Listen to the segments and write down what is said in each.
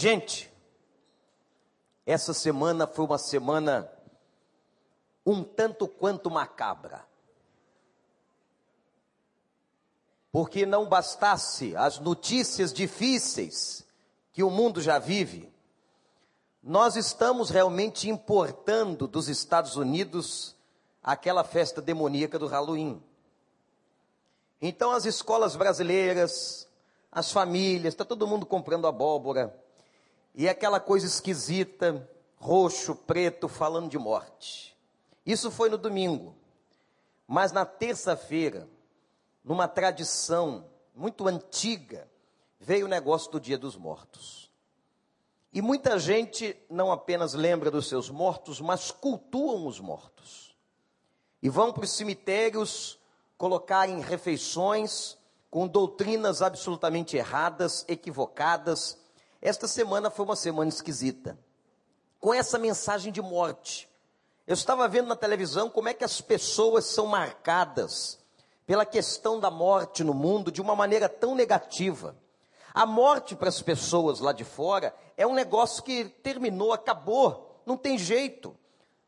Gente, essa semana foi uma semana um tanto quanto macabra. Porque não bastasse as notícias difíceis que o mundo já vive, nós estamos realmente importando dos Estados Unidos aquela festa demoníaca do Halloween. Então as escolas brasileiras, as famílias, está todo mundo comprando abóbora, e aquela coisa esquisita, roxo, preto, falando de morte. Isso foi no domingo. Mas na terça-feira, numa tradição muito antiga, veio o negócio do Dia dos Mortos. E muita gente não apenas lembra dos seus mortos, mas cultuam os mortos. E vão para os cemitérios colocarem refeições com doutrinas absolutamente erradas, equivocadas. Esta semana foi uma semana esquisita, com essa mensagem de morte. Eu estava vendo na televisão como é que as pessoas são marcadas pela questão da morte no mundo de uma maneira tão negativa. A morte para as pessoas lá de fora é um negócio que terminou, acabou, não tem jeito.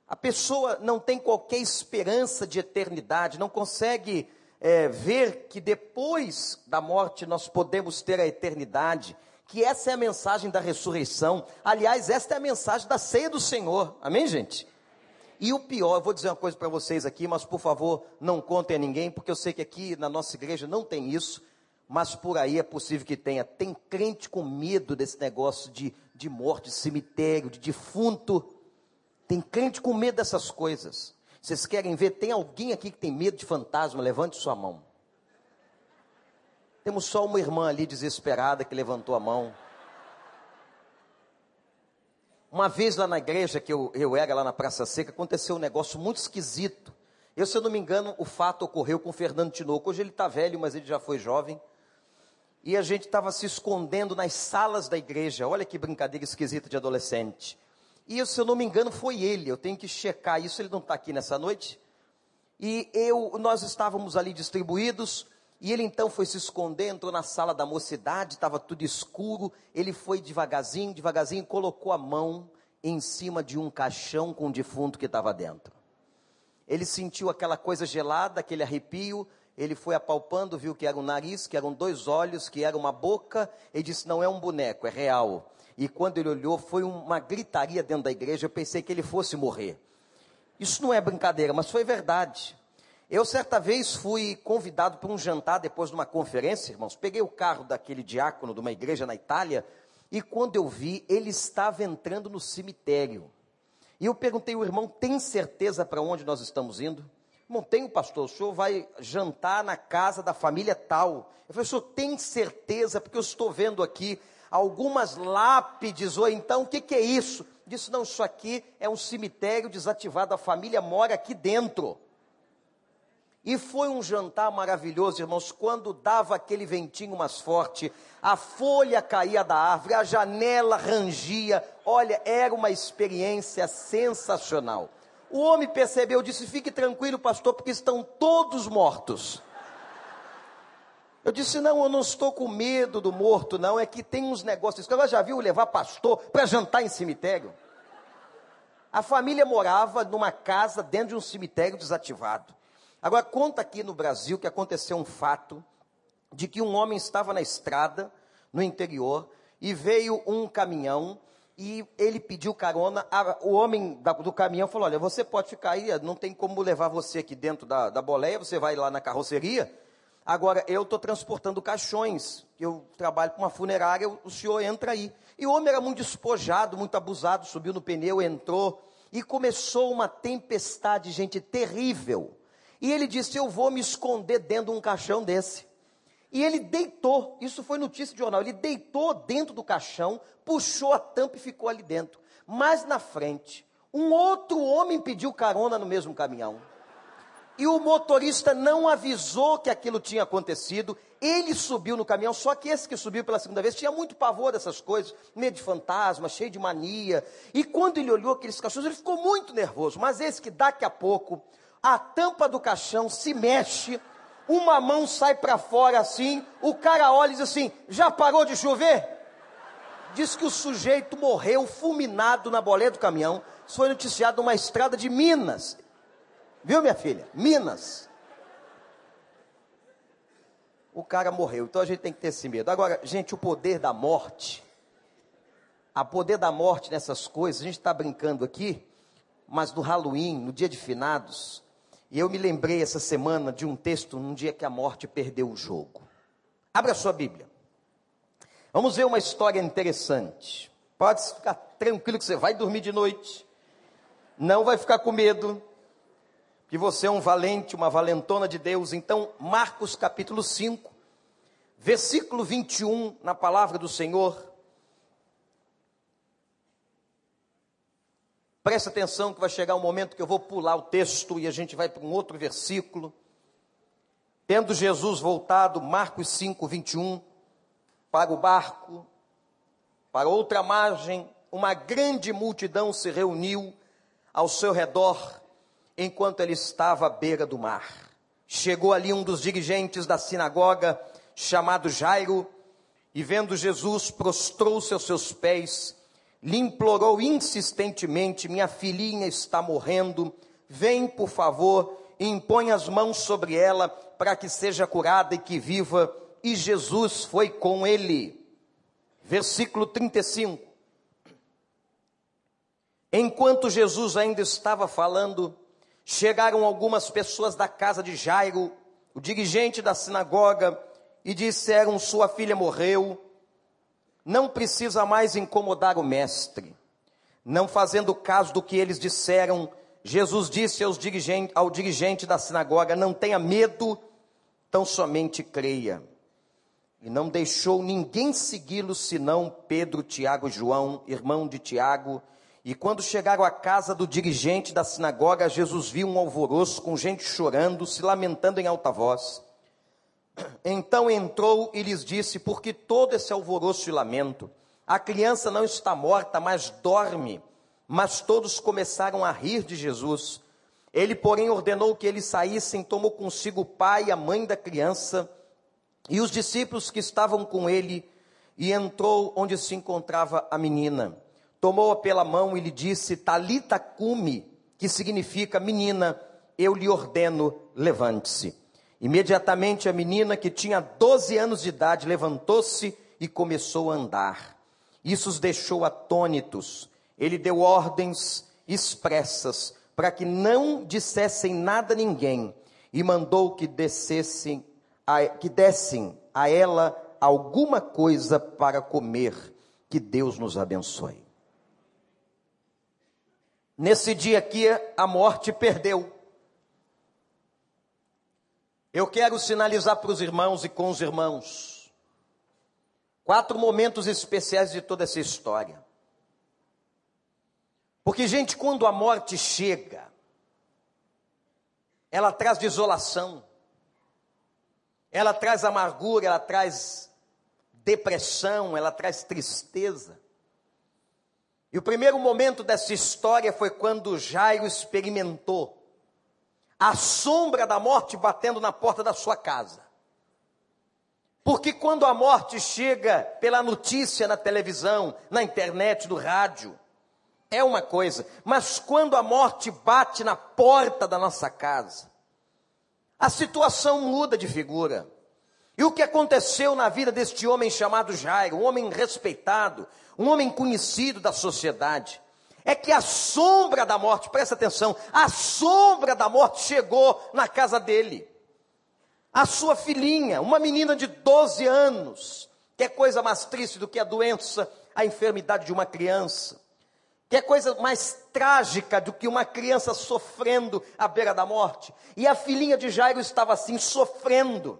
A pessoa não tem qualquer esperança de eternidade, não consegue é, ver que depois da morte nós podemos ter a eternidade, que essa é a mensagem da ressurreição. Aliás, esta é a mensagem da ceia do Senhor. Amém, gente? E o pior, eu vou dizer uma coisa para vocês aqui, mas por favor, não contem a ninguém, porque eu sei que aqui na nossa igreja não tem isso, mas por aí é possível que tenha. Tem crente com medo desse negócio de, de morte, de cemitério, de defunto. Tem crente com medo dessas coisas. Vocês querem ver? Tem alguém aqui que tem medo de fantasma? Levante sua mão. Temos só uma irmã ali desesperada que levantou a mão. Uma vez lá na igreja que eu, eu era, lá na Praça Seca, aconteceu um negócio muito esquisito. Eu, se eu não me engano, o fato ocorreu com o Fernando Tinoco. Hoje ele está velho, mas ele já foi jovem. E a gente estava se escondendo nas salas da igreja. Olha que brincadeira esquisita de adolescente. E se eu não me engano, foi ele. Eu tenho que checar isso, ele não está aqui nessa noite. E eu, nós estávamos ali distribuídos. E ele então foi se esconder, entrou na sala da mocidade, estava tudo escuro. Ele foi devagarzinho, devagarzinho, colocou a mão em cima de um caixão com um defunto que estava dentro. Ele sentiu aquela coisa gelada, aquele arrepio. Ele foi apalpando, viu que era um nariz, que eram dois olhos, que era uma boca. Ele disse: Não é um boneco, é real. E quando ele olhou, foi uma gritaria dentro da igreja. Eu pensei que ele fosse morrer. Isso não é brincadeira, mas foi verdade. Eu, certa vez, fui convidado para um jantar depois de uma conferência, irmãos. Peguei o carro daquele diácono de uma igreja na Itália. E quando eu vi, ele estava entrando no cemitério. E eu perguntei ao irmão: tem certeza para onde nós estamos indo? Irmão, tenho, pastor. O senhor vai jantar na casa da família tal. Eu falei: o senhor tem certeza? Porque eu estou vendo aqui algumas lápides, ou então, o que, que é isso? Disse, não, isso aqui é um cemitério desativado, a família mora aqui dentro. E foi um jantar maravilhoso, irmãos, quando dava aquele ventinho mais forte, a folha caía da árvore, a janela rangia, olha, era uma experiência sensacional. O homem percebeu, disse: Fique tranquilo, pastor, porque estão todos mortos. Eu disse: não, eu não estou com medo do morto, não. É que tem uns negócios. Ela já viu levar pastor para jantar em cemitério? A família morava numa casa dentro de um cemitério desativado. Agora, conta aqui no Brasil que aconteceu um fato de que um homem estava na estrada, no interior, e veio um caminhão e ele pediu carona. o homem do caminhão falou: Olha, você pode ficar aí, não tem como levar você aqui dentro da, da boleia, você vai lá na carroceria Agora, eu estou transportando caixões, eu trabalho com uma funerária, o senhor entra aí. E o homem era muito despojado, muito abusado, subiu no pneu, entrou, e começou uma tempestade, gente, terrível. E ele disse: Eu vou me esconder dentro de um caixão desse. E ele deitou, isso foi notícia de jornal, ele deitou dentro do caixão, puxou a tampa e ficou ali dentro. Mais na frente, um outro homem pediu carona no mesmo caminhão e o motorista não avisou que aquilo tinha acontecido. Ele subiu no caminhão, só que esse que subiu pela segunda vez tinha muito pavor dessas coisas, medo de fantasma, cheio de mania. E quando ele olhou aqueles cachorros, ele ficou muito nervoso. Mas esse que daqui a pouco a tampa do caixão se mexe, uma mão sai para fora assim, o cara olha e diz assim: Já parou de chover? Diz que o sujeito morreu fulminado na boleta do caminhão. Isso foi noticiado numa estrada de Minas. Viu, minha filha? Minas. O cara morreu. Então a gente tem que ter esse medo. Agora, gente, o poder da morte. A poder da morte nessas coisas, a gente está brincando aqui, mas no Halloween, no dia de finados, e eu me lembrei essa semana de um texto num dia que a morte perdeu o jogo. Abra sua Bíblia. Vamos ver uma história interessante. Pode ficar tranquilo que você vai dormir de noite. Não vai ficar com medo. Que você é um valente, uma valentona de Deus. Então, Marcos capítulo 5, versículo 21, na palavra do Senhor. Presta atenção que vai chegar um momento que eu vou pular o texto e a gente vai para um outro versículo. Tendo Jesus voltado, Marcos 5, 21, para o barco, para outra margem, uma grande multidão se reuniu ao seu redor enquanto ele estava à beira do mar. Chegou ali um dos dirigentes da sinagoga, chamado Jairo, e vendo Jesus, prostrou-se aos seus pés, lhe implorou insistentemente: Minha filhinha está morrendo, vem, por favor, e impõe as mãos sobre ela para que seja curada e que viva. E Jesus foi com ele. Versículo 35. Enquanto Jesus ainda estava falando, chegaram algumas pessoas da casa de Jairo, o dirigente da sinagoga, e disseram: Sua filha morreu, não precisa mais incomodar o mestre. Não fazendo caso do que eles disseram, Jesus disse dirigente, ao dirigente da sinagoga: Não tenha medo, tão somente creia. E não deixou ninguém segui-lo senão Pedro, Tiago e João, irmão de Tiago. E quando chegaram à casa do dirigente da sinagoga, Jesus viu um alvoroço com gente chorando, se lamentando em alta voz. Então entrou e lhes disse: Por que todo esse alvoroço e lamento? A criança não está morta, mas dorme. Mas todos começaram a rir de Jesus. Ele, porém, ordenou que eles saíssem, tomou consigo o pai e a mãe da criança e os discípulos que estavam com ele, e entrou onde se encontrava a menina. Tomou-a pela mão e lhe disse: Talita cumi, que significa menina, eu lhe ordeno, levante-se. Imediatamente a menina, que tinha 12 anos de idade, levantou-se e começou a andar. Isso os deixou atônitos. Ele deu ordens expressas para que não dissessem nada a ninguém e mandou que descessem a, que dessem a ela alguma coisa para comer. Que Deus nos abençoe. Nesse dia aqui, a morte perdeu. Eu quero sinalizar para os irmãos e com os irmãos quatro momentos especiais de toda essa história. Porque, gente, quando a morte chega, ela traz desolação ela traz amargura, ela traz depressão, ela traz tristeza. E o primeiro momento dessa história foi quando Jairo experimentou a sombra da morte batendo na porta da sua casa. Porque quando a morte chega pela notícia na televisão, na internet, no rádio, é uma coisa, mas quando a morte bate na porta da nossa casa, a situação muda de figura. E o que aconteceu na vida deste homem chamado Jairo, um homem respeitado, um homem conhecido da sociedade, é que a sombra da morte, presta atenção, a sombra da morte chegou na casa dele. A sua filhinha, uma menina de 12 anos, que é coisa mais triste do que a doença, a enfermidade de uma criança. Que é coisa mais trágica do que uma criança sofrendo à beira da morte. E a filhinha de Jairo estava assim, sofrendo.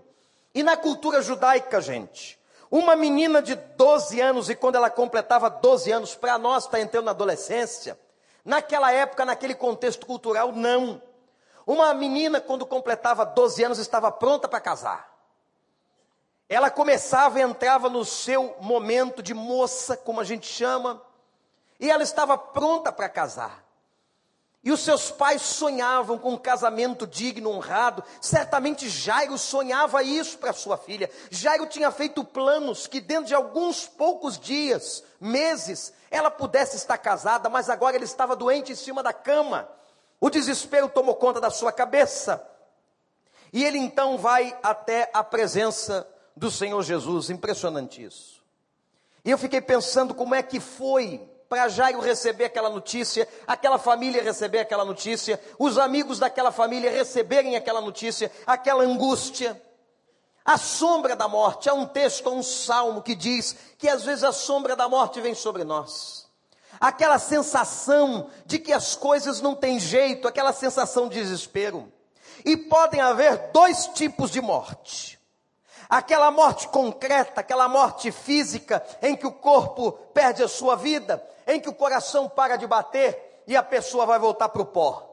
E na cultura judaica, gente, uma menina de 12 anos, e quando ela completava 12 anos, para nós está entrando na adolescência, naquela época, naquele contexto cultural, não. Uma menina, quando completava 12 anos, estava pronta para casar. Ela começava e entrava no seu momento de moça, como a gente chama, e ela estava pronta para casar. E os seus pais sonhavam com um casamento digno, honrado. Certamente Jairo sonhava isso para sua filha. Jairo tinha feito planos que dentro de alguns poucos dias, meses, ela pudesse estar casada, mas agora ele estava doente em cima da cama. O desespero tomou conta da sua cabeça. E ele então vai até a presença do Senhor Jesus. Impressionante isso. E eu fiquei pensando como é que foi para Jairo receber aquela notícia, aquela família receber aquela notícia, os amigos daquela família receberem aquela notícia, aquela angústia. A sombra da morte, há um texto, um salmo que diz que às vezes a sombra da morte vem sobre nós. Aquela sensação de que as coisas não têm jeito, aquela sensação de desespero. E podem haver dois tipos de morte. Aquela morte concreta, aquela morte física, em que o corpo perde a sua vida, em que o coração para de bater e a pessoa vai voltar para o pó.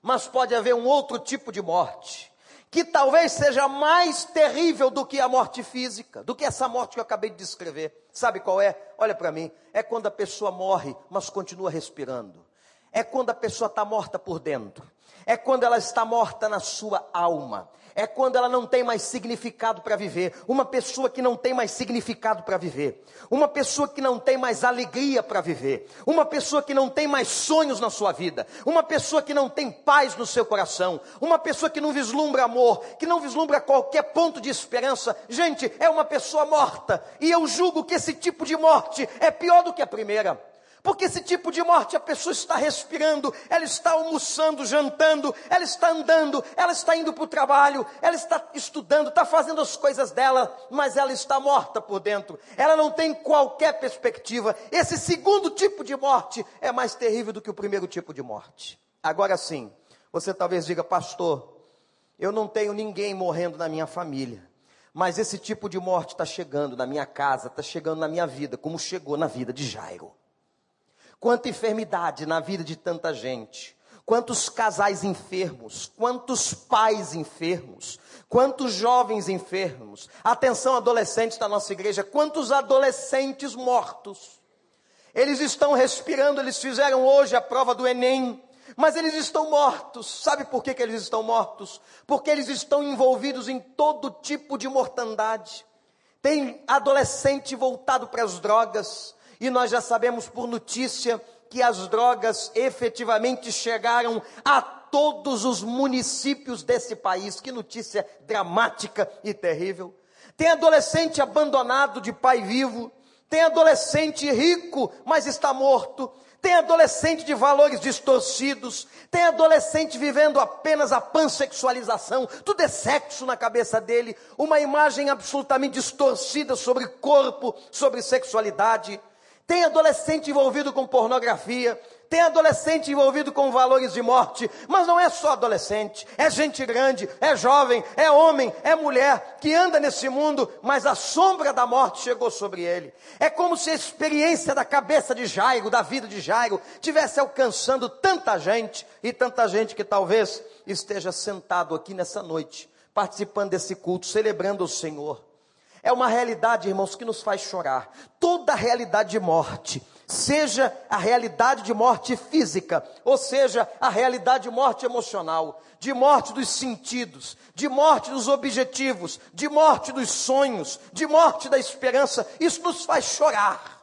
Mas pode haver um outro tipo de morte, que talvez seja mais terrível do que a morte física, do que essa morte que eu acabei de descrever. Sabe qual é? Olha para mim. É quando a pessoa morre, mas continua respirando. É quando a pessoa está morta por dentro. É quando ela está morta na sua alma é quando ela não tem mais significado para viver. Uma pessoa que não tem mais significado para viver. Uma pessoa que não tem mais alegria para viver. Uma pessoa que não tem mais sonhos na sua vida. Uma pessoa que não tem paz no seu coração. Uma pessoa que não vislumbra amor, que não vislumbra qualquer ponto de esperança. Gente, é uma pessoa morta. E eu julgo que esse tipo de morte é pior do que a primeira. Porque esse tipo de morte a pessoa está respirando, ela está almoçando, jantando, ela está andando, ela está indo para o trabalho, ela está estudando, está fazendo as coisas dela, mas ela está morta por dentro. Ela não tem qualquer perspectiva. Esse segundo tipo de morte é mais terrível do que o primeiro tipo de morte. Agora sim, você talvez diga, pastor, eu não tenho ninguém morrendo na minha família. Mas esse tipo de morte está chegando na minha casa, está chegando na minha vida, como chegou na vida de Jairo. Quanta enfermidade na vida de tanta gente. Quantos casais enfermos, quantos pais enfermos, quantos jovens enfermos. Atenção, adolescentes da nossa igreja, quantos adolescentes mortos. Eles estão respirando, eles fizeram hoje a prova do Enem, mas eles estão mortos. Sabe por que, que eles estão mortos? Porque eles estão envolvidos em todo tipo de mortandade. Tem adolescente voltado para as drogas, e nós já sabemos por notícia que as drogas efetivamente chegaram a todos os municípios desse país. Que notícia dramática e terrível. Tem adolescente abandonado de pai vivo, tem adolescente rico, mas está morto, tem adolescente de valores distorcidos, tem adolescente vivendo apenas a pansexualização, tudo é sexo na cabeça dele, uma imagem absolutamente distorcida sobre corpo, sobre sexualidade. Tem adolescente envolvido com pornografia, tem adolescente envolvido com valores de morte, mas não é só adolescente, é gente grande, é jovem, é homem, é mulher que anda nesse mundo, mas a sombra da morte chegou sobre ele. É como se a experiência da cabeça de Jairo, da vida de Jairo, tivesse alcançando tanta gente e tanta gente que talvez esteja sentado aqui nessa noite, participando desse culto, celebrando o Senhor é uma realidade, irmãos, que nos faz chorar. Toda realidade de morte, seja a realidade de morte física, ou seja, a realidade de morte emocional, de morte dos sentidos, de morte dos objetivos, de morte dos sonhos, de morte da esperança, isso nos faz chorar.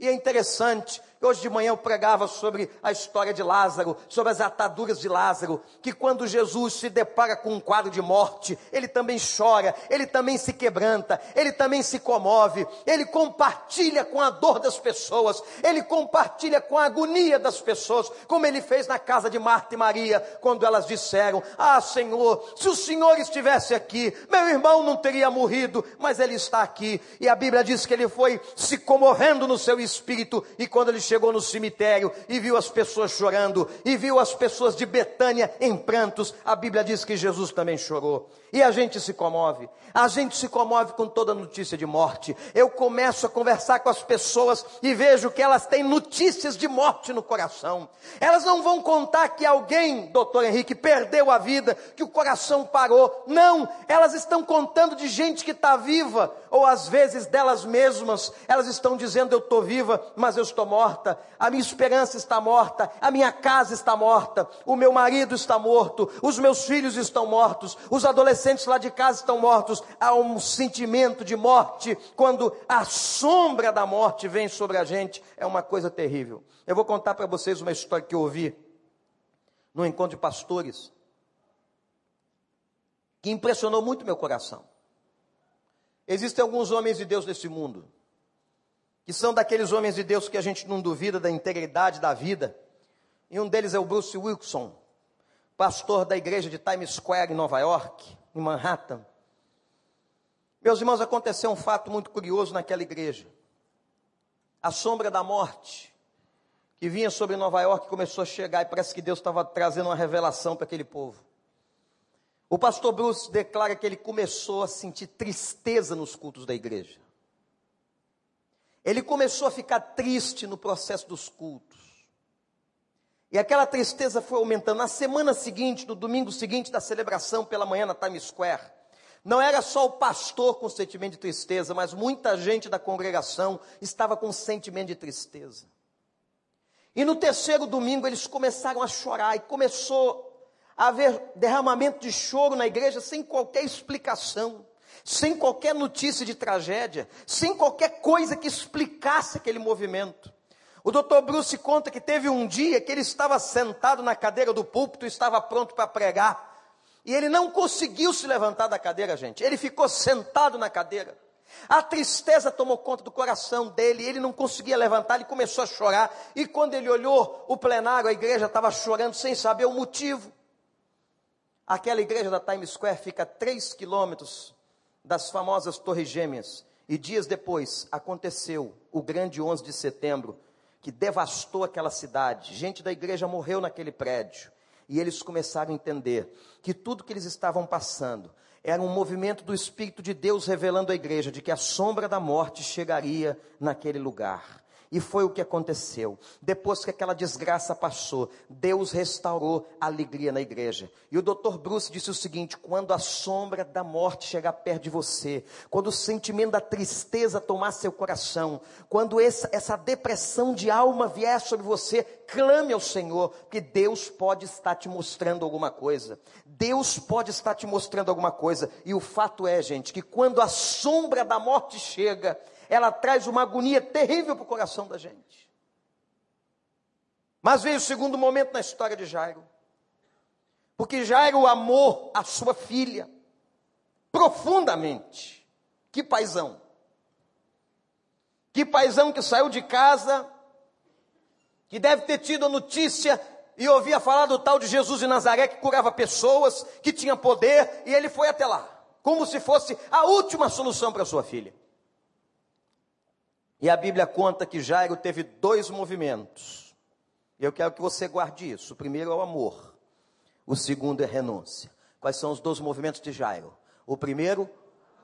E é interessante Hoje de manhã eu pregava sobre a história de Lázaro, sobre as ataduras de Lázaro, que quando Jesus se depara com um quadro de morte, ele também chora, ele também se quebranta, ele também se comove, ele compartilha com a dor das pessoas, ele compartilha com a agonia das pessoas, como ele fez na casa de Marta e Maria, quando elas disseram: Ah, Senhor, se o Senhor estivesse aqui, meu irmão não teria morrido, mas ele está aqui. E a Bíblia diz que ele foi se comovendo no seu espírito, e quando ele chegou no cemitério e viu as pessoas chorando, e viu as pessoas de Betânia em prantos, a Bíblia diz que Jesus também chorou. E a gente se comove, a gente se comove com toda notícia de morte. Eu começo a conversar com as pessoas e vejo que elas têm notícias de morte no coração. Elas não vão contar que alguém, doutor Henrique, perdeu a vida, que o coração parou. Não, elas estão contando de gente que está viva, ou às vezes delas mesmas, elas estão dizendo: Eu estou viva, mas eu estou morta, a minha esperança está morta, a minha casa está morta, o meu marido está morto, os meus filhos estão mortos, os adolescentes lá de casa estão mortos. Há um sentimento de morte quando a sombra da morte vem sobre a gente, é uma coisa terrível. Eu vou contar para vocês uma história que eu ouvi no encontro de pastores que impressionou muito meu coração. Existem alguns homens de Deus nesse mundo, que são daqueles homens de Deus que a gente não duvida da integridade da vida. E um deles é o Bruce Wilson, pastor da igreja de Times Square em Nova York, em Manhattan. Meus irmãos, aconteceu um fato muito curioso naquela igreja. A sombra da morte que vinha sobre Nova York começou a chegar e parece que Deus estava trazendo uma revelação para aquele povo. O pastor Bruce declara que ele começou a sentir tristeza nos cultos da igreja. Ele começou a ficar triste no processo dos cultos. E aquela tristeza foi aumentando. Na semana seguinte, no domingo seguinte da celebração pela manhã na Times Square, não era só o pastor com sentimento de tristeza, mas muita gente da congregação estava com sentimento de tristeza. E no terceiro domingo eles começaram a chorar e começou haver derramamento de choro na igreja sem qualquer explicação, sem qualquer notícia de tragédia, sem qualquer coisa que explicasse aquele movimento. O doutor Bruce conta que teve um dia que ele estava sentado na cadeira do púlpito, estava pronto para pregar, e ele não conseguiu se levantar da cadeira, gente. Ele ficou sentado na cadeira. A tristeza tomou conta do coração dele, ele não conseguia levantar, ele começou a chorar. E quando ele olhou o plenário, a igreja estava chorando sem saber o motivo. Aquela igreja da Times Square fica a três quilômetros das famosas Torres Gêmeas. E dias depois aconteceu o grande 11 de setembro, que devastou aquela cidade. Gente da igreja morreu naquele prédio. E eles começaram a entender que tudo que eles estavam passando era um movimento do Espírito de Deus revelando à igreja de que a sombra da morte chegaria naquele lugar. E foi o que aconteceu. Depois que aquela desgraça passou, Deus restaurou a alegria na igreja. E o Dr. Bruce disse o seguinte: quando a sombra da morte chegar perto de você, quando o sentimento da tristeza tomar seu coração, quando essa, essa depressão de alma vier sobre você, clame ao Senhor, porque Deus pode estar te mostrando alguma coisa. Deus pode estar te mostrando alguma coisa. E o fato é, gente, que quando a sombra da morte chega, ela traz uma agonia terrível para o coração da gente. Mas veio o segundo momento na história de Jairo. Porque Jairo amou a sua filha profundamente. Que paisão. Que paisão que saiu de casa, que deve ter tido a notícia e ouvia falar do tal de Jesus de Nazaré que curava pessoas, que tinha poder, e ele foi até lá, como se fosse a última solução para sua filha. E a Bíblia conta que Jairo teve dois movimentos. E eu quero que você guarde isso. O primeiro é o amor. O segundo é renúncia. Quais são os dois movimentos de Jairo? O primeiro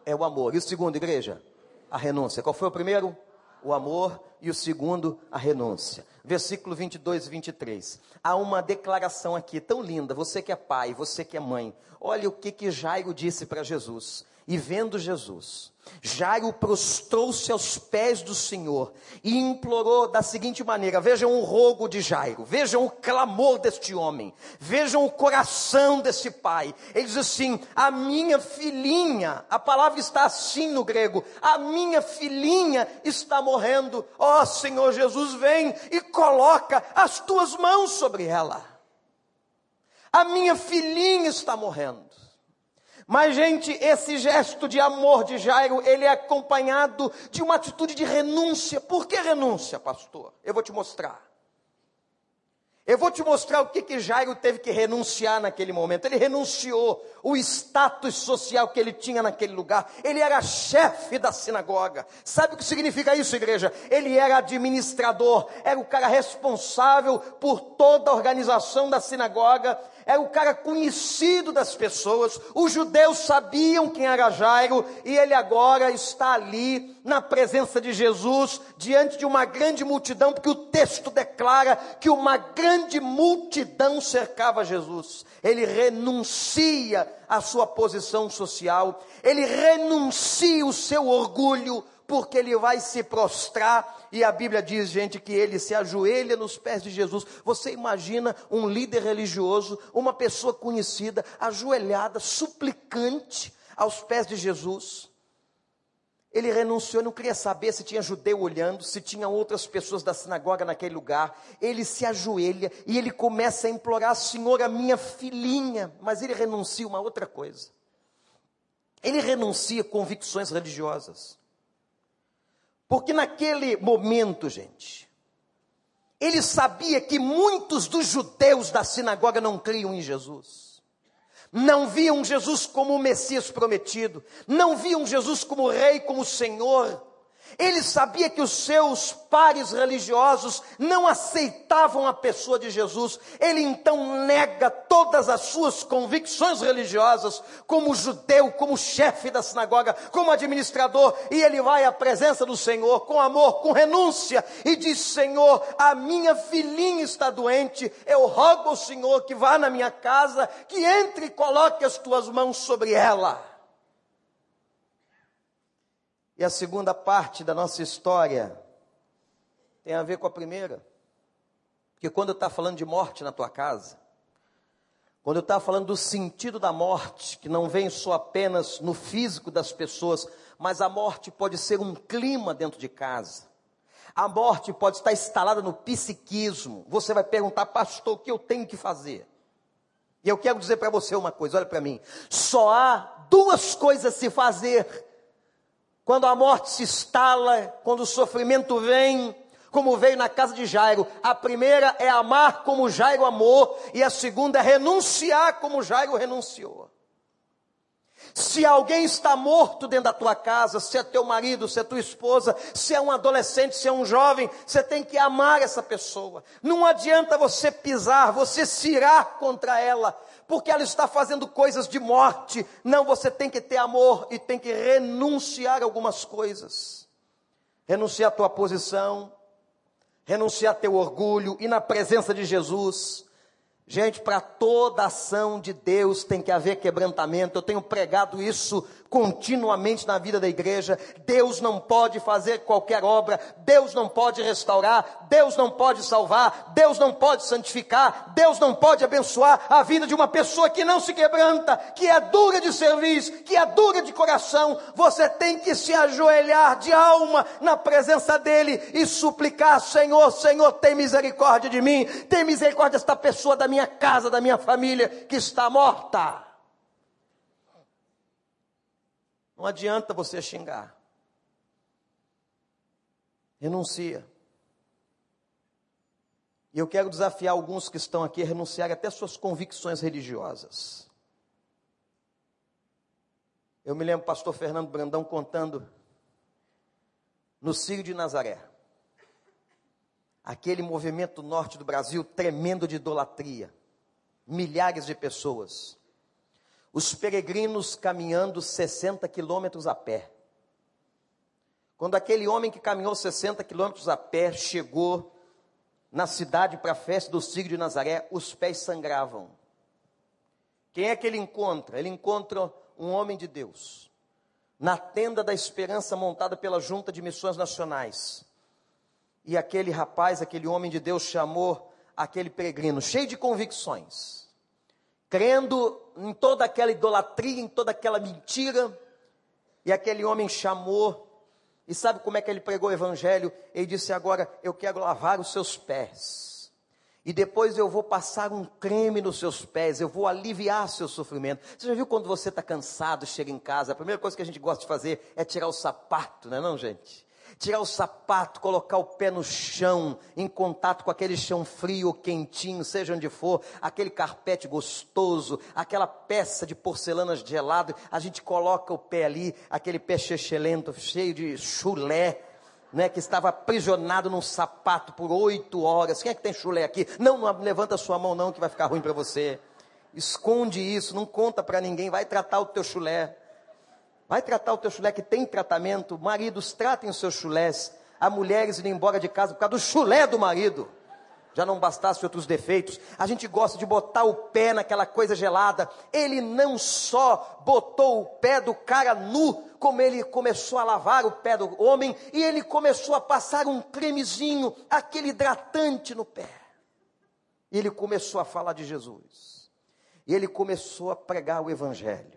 é o amor. E o segundo, igreja? A renúncia. Qual foi o primeiro? O amor. E o segundo, a renúncia. Versículo 22 e 23. Há uma declaração aqui tão linda. Você que é pai, você que é mãe. Olha o que, que Jairo disse para Jesus. E vendo Jesus, Jairo prostrou-se aos pés do Senhor e implorou da seguinte maneira: vejam o rogo de Jairo, vejam o clamor deste homem, vejam o coração desse pai. Ele diz assim: a minha filhinha, a palavra está assim no grego, a minha filhinha está morrendo. Ó oh, Senhor Jesus, vem e coloca as tuas mãos sobre ela. A minha filhinha está morrendo. Mas, gente, esse gesto de amor de Jairo, ele é acompanhado de uma atitude de renúncia. Por que renúncia, pastor? Eu vou te mostrar. Eu vou te mostrar o que, que Jairo teve que renunciar naquele momento. Ele renunciou o status social que ele tinha naquele lugar. Ele era chefe da sinagoga. Sabe o que significa isso, igreja? Ele era administrador, era o cara responsável por toda a organização da sinagoga. Era o cara conhecido das pessoas, os judeus sabiam quem era Jairo, e ele agora está ali na presença de Jesus, diante de uma grande multidão, porque o texto declara que uma grande multidão cercava Jesus. Ele renuncia à sua posição social, ele renuncia o seu orgulho, porque ele vai se prostrar, e a Bíblia diz, gente, que ele se ajoelha nos pés de Jesus. Você imagina um líder religioso, uma pessoa conhecida, ajoelhada, suplicante aos pés de Jesus. Ele renunciou, não queria saber se tinha judeu olhando, se tinha outras pessoas da sinagoga naquele lugar. Ele se ajoelha e ele começa a implorar: Senhor, a minha filhinha. Mas ele renuncia uma outra coisa. Ele renuncia convicções religiosas. Porque naquele momento, gente, ele sabia que muitos dos judeus da sinagoga não criam em Jesus não viam Jesus como o Messias prometido, não viam Jesus como Rei, como Senhor. Ele sabia que os seus pares religiosos não aceitavam a pessoa de Jesus. Ele então nega todas as suas convicções religiosas, como judeu, como chefe da sinagoga, como administrador, e ele vai à presença do Senhor com amor, com renúncia, e diz: Senhor, a minha filhinha está doente, eu rogo ao Senhor que vá na minha casa, que entre e coloque as tuas mãos sobre ela. E a segunda parte da nossa história tem a ver com a primeira. Porque quando está falando de morte na tua casa, quando está falando do sentido da morte, que não vem só apenas no físico das pessoas, mas a morte pode ser um clima dentro de casa. A morte pode estar instalada no psiquismo. Você vai perguntar, pastor, o que eu tenho que fazer? E eu quero dizer para você uma coisa, olha para mim. Só há duas coisas a se fazer quando a morte se instala, quando o sofrimento vem, como veio na casa de Jairo. A primeira é amar como Jairo amou, e a segunda é renunciar como Jairo renunciou. Se alguém está morto dentro da tua casa, se é teu marido, se é tua esposa, se é um adolescente, se é um jovem, você tem que amar essa pessoa. Não adianta você pisar, você se irar contra ela, porque ela está fazendo coisas de morte. Não, você tem que ter amor e tem que renunciar algumas coisas. Renunciar a tua posição, renunciar teu orgulho e na presença de Jesus Gente, para toda ação de Deus tem que haver quebrantamento. Eu tenho pregado isso continuamente na vida da igreja. Deus não pode fazer qualquer obra, Deus não pode restaurar, Deus não pode salvar, Deus não pode santificar, Deus não pode abençoar a vida de uma pessoa que não se quebranta, que é dura de serviço, que é dura de coração. Você tem que se ajoelhar de alma na presença dele e suplicar: Senhor, Senhor, tem misericórdia de mim, tem misericórdia desta pessoa da minha casa, da minha família que está morta. Não adianta você xingar. Renuncia. E eu quero desafiar alguns que estão aqui a renunciarem até suas convicções religiosas. Eu me lembro, pastor Fernando Brandão contando no Círio de Nazaré. Aquele movimento norte do Brasil tremendo de idolatria. Milhares de pessoas os peregrinos caminhando 60 quilômetros a pé. Quando aquele homem que caminhou 60 quilômetros a pé chegou na cidade para a festa do Círio de Nazaré, os pés sangravam. Quem é que ele encontra? Ele encontra um homem de Deus, na tenda da esperança montada pela Junta de Missões Nacionais. E aquele rapaz, aquele homem de Deus, chamou aquele peregrino, cheio de convicções crendo em toda aquela idolatria, em toda aquela mentira. E aquele homem chamou, e sabe como é que ele pregou o evangelho? Ele disse: Agora eu quero lavar os seus pés. E depois eu vou passar um creme nos seus pés, eu vou aliviar seu sofrimento. Você já viu quando você está cansado, chega em casa, a primeira coisa que a gente gosta de fazer é tirar o sapato, não é não, gente? Tirar o sapato, colocar o pé no chão, em contato com aquele chão frio quentinho, seja onde for, aquele carpete gostoso, aquela peça de porcelana gelado, a gente coloca o pé ali, aquele pé chechelento, cheio de chulé, né, que estava aprisionado num sapato por oito horas. Quem é que tem chulé aqui? Não, não levanta sua mão não, que vai ficar ruim para você. Esconde isso, não conta para ninguém, vai tratar o teu chulé. Vai tratar o teu chulé que tem tratamento. Maridos, tratem os seus chulés. Há mulheres indo embora de casa por causa do chulé do marido já não bastasse outros defeitos, a gente gosta de botar o pé naquela coisa gelada. Ele não só botou o pé do cara nu, como ele começou a lavar o pé do homem, e ele começou a passar um cremezinho, aquele hidratante no pé. E ele começou a falar de Jesus. E ele começou a pregar o evangelho.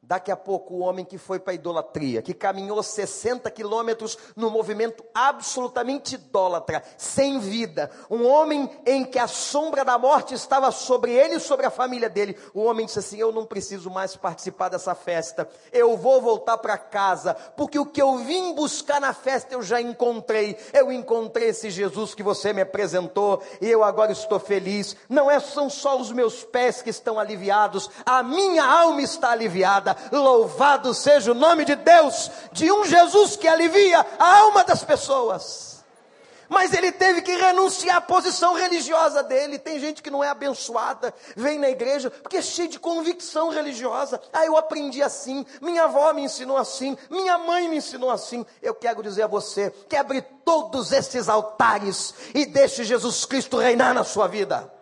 Daqui a pouco, o homem que foi para a idolatria, que caminhou 60 quilômetros no movimento absolutamente idólatra, sem vida, um homem em que a sombra da morte estava sobre ele e sobre a família dele. O homem disse assim: Eu não preciso mais participar dessa festa, eu vou voltar para casa, porque o que eu vim buscar na festa eu já encontrei. Eu encontrei esse Jesus que você me apresentou e eu agora estou feliz. Não é, são só os meus pés que estão aliviados, a minha alma está aliviada Louvado seja o nome de Deus, de um Jesus que alivia a alma das pessoas. Mas ele teve que renunciar à posição religiosa dele. Tem gente que não é abençoada, vem na igreja porque é cheio de convicção religiosa. Ah, eu aprendi assim, minha avó me ensinou assim, minha mãe me ensinou assim. Eu quero dizer a você: quebre todos esses altares e deixe Jesus Cristo reinar na sua vida.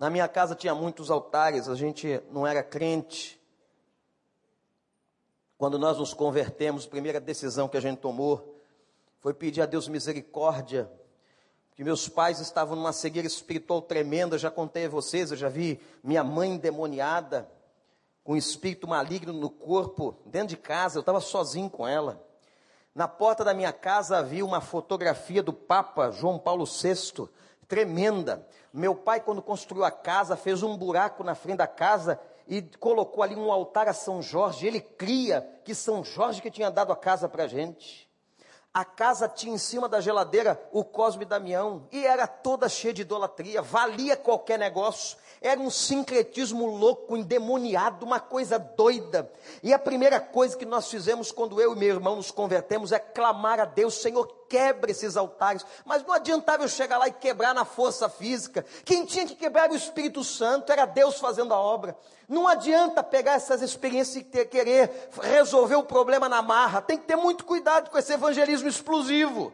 Na minha casa tinha muitos altares, a gente não era crente. Quando nós nos convertemos, a primeira decisão que a gente tomou foi pedir a Deus misericórdia, porque meus pais estavam numa cegueira espiritual tremenda, já contei a vocês, eu já vi minha mãe endemoniada, com um espírito maligno no corpo, dentro de casa, eu estava sozinho com ela. Na porta da minha casa havia uma fotografia do Papa João Paulo VI, tremenda. Meu pai, quando construiu a casa, fez um buraco na frente da casa e colocou ali um altar a São Jorge. Ele cria que São Jorge que tinha dado a casa para a gente. A casa tinha em cima da geladeira o Cosme Damião e era toda cheia de idolatria, valia qualquer negócio. Era um sincretismo louco, endemoniado, uma coisa doida. E a primeira coisa que nós fizemos quando eu e meu irmão nos convertemos é clamar a Deus: Senhor, quebre esses altares. Mas não adiantava eu chegar lá e quebrar na força física. Quem tinha que quebrar o Espírito Santo era Deus fazendo a obra. Não adianta pegar essas experiências e querer resolver o problema na marra. Tem que ter muito cuidado com esse evangelismo explosivo.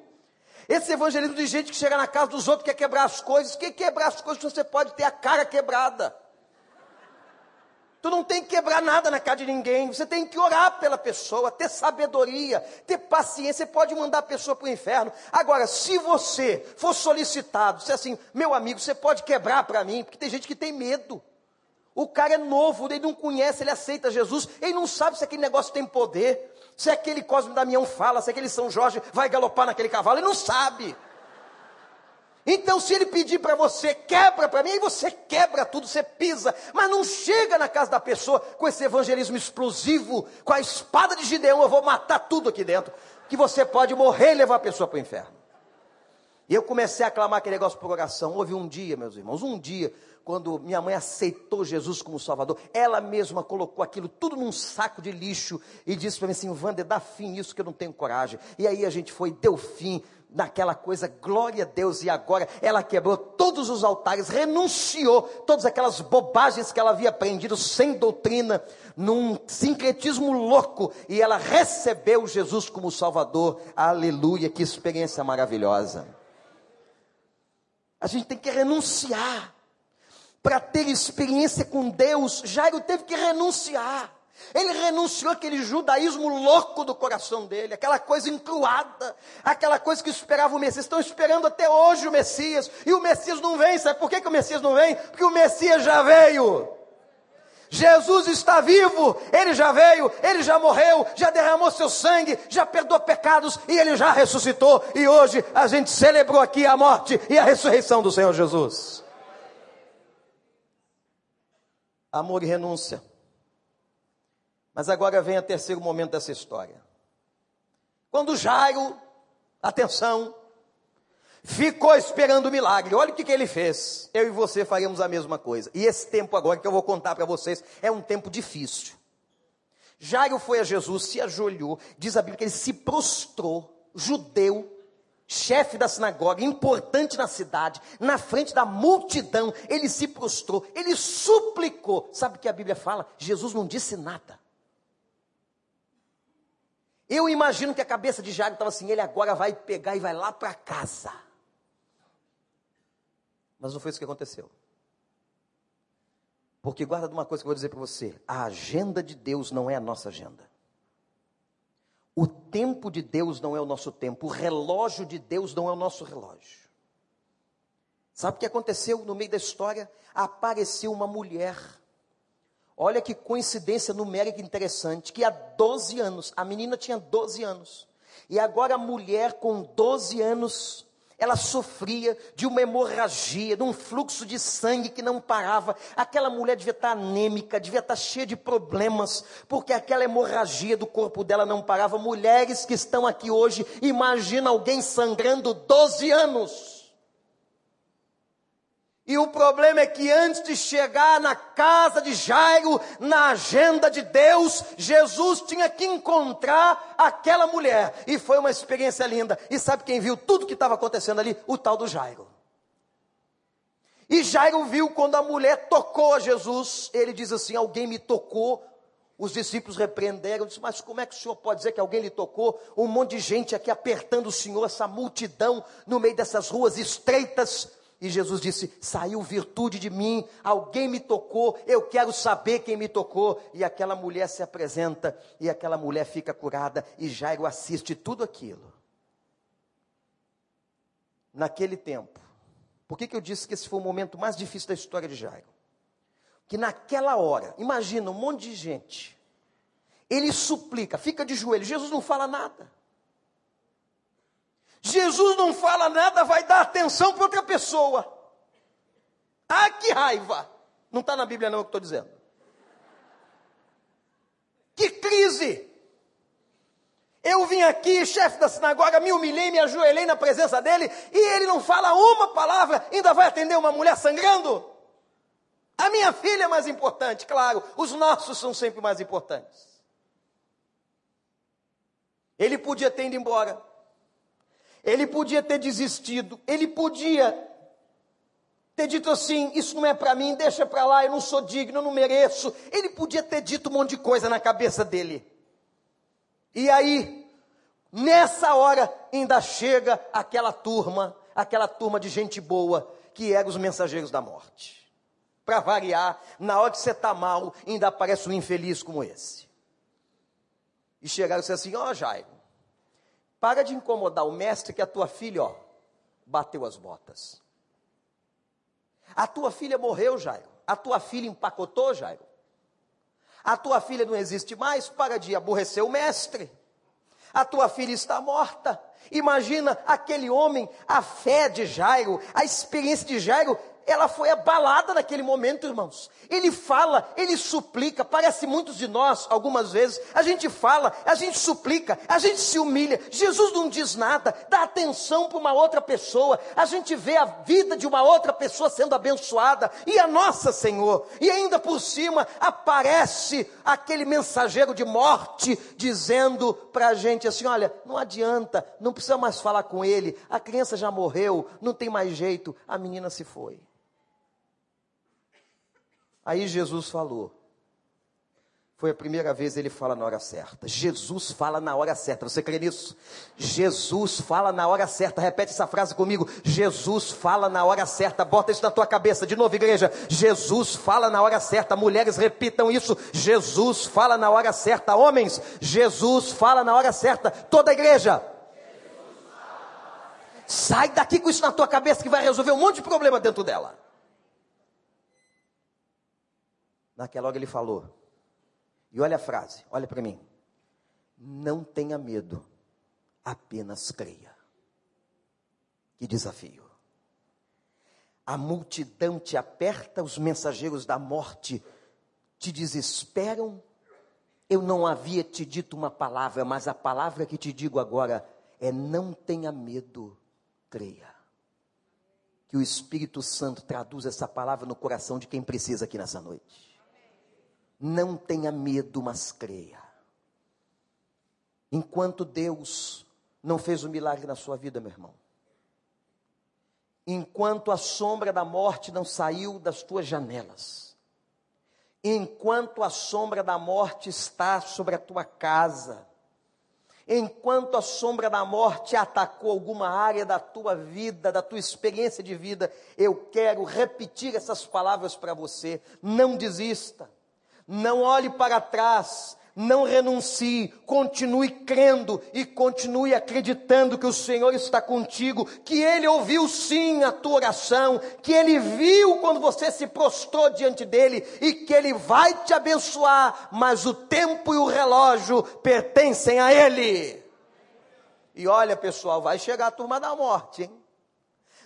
Esse evangelismo de gente que chega na casa dos outros quer quebrar as coisas. Que quebrar as coisas você pode ter a cara quebrada. Tu não tem que quebrar nada na casa de ninguém. Você tem que orar pela pessoa, ter sabedoria, ter paciência. Você pode mandar a pessoa para o inferno. Agora, se você for solicitado, se assim, meu amigo, você pode quebrar para mim, porque tem gente que tem medo. O cara é novo, ele não conhece, ele aceita Jesus, ele não sabe se aquele negócio tem poder, se aquele Cosme Damião fala, se aquele São Jorge vai galopar naquele cavalo, ele não sabe. Então, se ele pedir para você, quebra para mim, aí você quebra tudo, você pisa, mas não chega na casa da pessoa com esse evangelismo explosivo, com a espada de Gideão, eu vou matar tudo aqui dentro, que você pode morrer e levar a pessoa para o inferno. E eu comecei a clamar aquele negócio por oração. Houve um dia, meus irmãos, um dia, quando minha mãe aceitou Jesus como Salvador, ela mesma colocou aquilo tudo num saco de lixo e disse para mim assim: Wander, dá fim nisso que eu não tenho coragem. E aí a gente foi, deu fim naquela coisa, glória a Deus, e agora ela quebrou todos os altares, renunciou todas aquelas bobagens que ela havia aprendido sem doutrina, num sincretismo louco, e ela recebeu Jesus como Salvador. Aleluia, que experiência maravilhosa. A gente tem que renunciar para ter experiência com Deus, Jairo teve que renunciar. Ele renunciou aquele judaísmo louco do coração dele, aquela coisa encruada, aquela coisa que esperava o Messias. Estão esperando até hoje o Messias, e o Messias não vem. Sabe por que, que o Messias não vem? Porque o Messias já veio. Jesus está vivo, ele já veio, ele já morreu, já derramou seu sangue, já perdoou pecados e ele já ressuscitou. E hoje a gente celebrou aqui a morte e a ressurreição do Senhor Jesus. amor e renúncia. Mas agora vem o terceiro momento dessa história. Quando Jairo, atenção, ficou esperando o milagre. Olha o que, que ele fez. Eu e você faríamos a mesma coisa. E esse tempo agora que eu vou contar para vocês é um tempo difícil. Jairo foi a Jesus, se ajoelhou, diz a Bíblia que ele se prostrou, judeu, chefe da sinagoga, importante na cidade, na frente da multidão, ele se prostrou, ele suplicou. Sabe o que a Bíblia fala? Jesus não disse nada. Eu imagino que a cabeça de Jairo estava assim: ele agora vai pegar e vai lá para casa. Mas não foi isso que aconteceu. Porque guarda de uma coisa que eu vou dizer para você: a agenda de Deus não é a nossa agenda. O tempo de Deus não é o nosso tempo, o relógio de Deus não é o nosso relógio. Sabe o que aconteceu no meio da história? Apareceu uma mulher. Olha que coincidência numérica interessante, que há 12 anos, a menina tinha 12 anos, e agora a mulher com 12 anos ela sofria de uma hemorragia, de um fluxo de sangue que não parava. Aquela mulher devia estar anêmica, devia estar cheia de problemas, porque aquela hemorragia do corpo dela não parava. Mulheres que estão aqui hoje, imagina alguém sangrando 12 anos. E o problema é que antes de chegar na casa de Jairo, na agenda de Deus, Jesus tinha que encontrar aquela mulher. E foi uma experiência linda. E sabe quem viu tudo que estava acontecendo ali? O tal do Jairo. E Jairo viu quando a mulher tocou a Jesus, ele diz assim: Alguém me tocou. Os discípulos repreenderam, disse, mas como é que o senhor pode dizer que alguém lhe tocou? Um monte de gente aqui apertando o senhor, essa multidão no meio dessas ruas estreitas. E Jesus disse: Saiu virtude de mim, alguém me tocou, eu quero saber quem me tocou. E aquela mulher se apresenta, e aquela mulher fica curada, e Jairo assiste tudo aquilo. Naquele tempo, por que, que eu disse que esse foi o momento mais difícil da história de Jairo? Que naquela hora, imagina um monte de gente, ele suplica, fica de joelho, Jesus não fala nada. Jesus não fala nada, vai dar atenção para outra pessoa. Ah, que raiva! Não está na Bíblia, não, é o que estou dizendo. Que crise! Eu vim aqui, chefe da sinagoga, me humilhei, me ajoelhei na presença dele, e ele não fala uma palavra, ainda vai atender uma mulher sangrando? A minha filha é mais importante, claro, os nossos são sempre mais importantes. Ele podia ter ido embora, ele podia ter desistido, ele podia ter dito assim: Isso não é para mim, deixa para lá, eu não sou digno, eu não mereço. Ele podia ter dito um monte de coisa na cabeça dele. E aí, nessa hora, ainda chega aquela turma, aquela turma de gente boa, que eram os mensageiros da morte. Para variar, na hora que você está mal, ainda aparece um infeliz como esse. E chegaram e disseram assim: Ó, oh, Jairo, para de incomodar o mestre que a tua filha, ó, bateu as botas. A tua filha morreu, Jairo. A tua filha empacotou, Jairo. A tua filha não existe mais, para de aborrecer o mestre. A tua filha está morta. Imagina aquele homem, a fé de Jairo, a experiência de Jairo ela foi abalada naquele momento, irmãos. Ele fala, ele suplica, parece muitos de nós, algumas vezes, a gente fala, a gente suplica, a gente se humilha. Jesus não diz nada, dá atenção para uma outra pessoa, a gente vê a vida de uma outra pessoa sendo abençoada, e a nossa, Senhor, e ainda por cima aparece aquele mensageiro de morte, dizendo para a gente assim: olha, não adianta, não precisa mais falar com ele, a criança já morreu, não tem mais jeito, a menina se foi. Aí Jesus falou. Foi a primeira vez ele fala na hora certa. Jesus fala na hora certa. Você crê nisso? Jesus fala na hora certa. Repete essa frase comigo. Jesus fala na hora certa. Bota isso na tua cabeça. De novo, igreja. Jesus fala na hora certa. Mulheres, repitam isso. Jesus fala na hora certa. Homens, Jesus fala na hora certa. Toda a igreja. Sai daqui com isso na tua cabeça que vai resolver um monte de problema dentro dela. Naquela hora ele falou. E olha a frase, olha para mim. Não tenha medo, apenas creia. Que desafio. A multidão te aperta, os mensageiros da morte te desesperam. Eu não havia te dito uma palavra, mas a palavra que te digo agora é: não tenha medo, creia. Que o Espírito Santo traduza essa palavra no coração de quem precisa aqui nessa noite. Não tenha medo, mas creia. Enquanto Deus não fez o um milagre na sua vida, meu irmão. Enquanto a sombra da morte não saiu das tuas janelas, enquanto a sombra da morte está sobre a tua casa, enquanto a sombra da morte atacou alguma área da tua vida, da tua experiência de vida, eu quero repetir essas palavras para você. Não desista, não olhe para trás, não renuncie, continue crendo e continue acreditando que o Senhor está contigo, que Ele ouviu sim a tua oração, que Ele viu quando você se prostrou diante dEle e que Ele vai te abençoar, mas o tempo e o relógio pertencem a Ele. E olha pessoal, vai chegar a turma da morte, hein?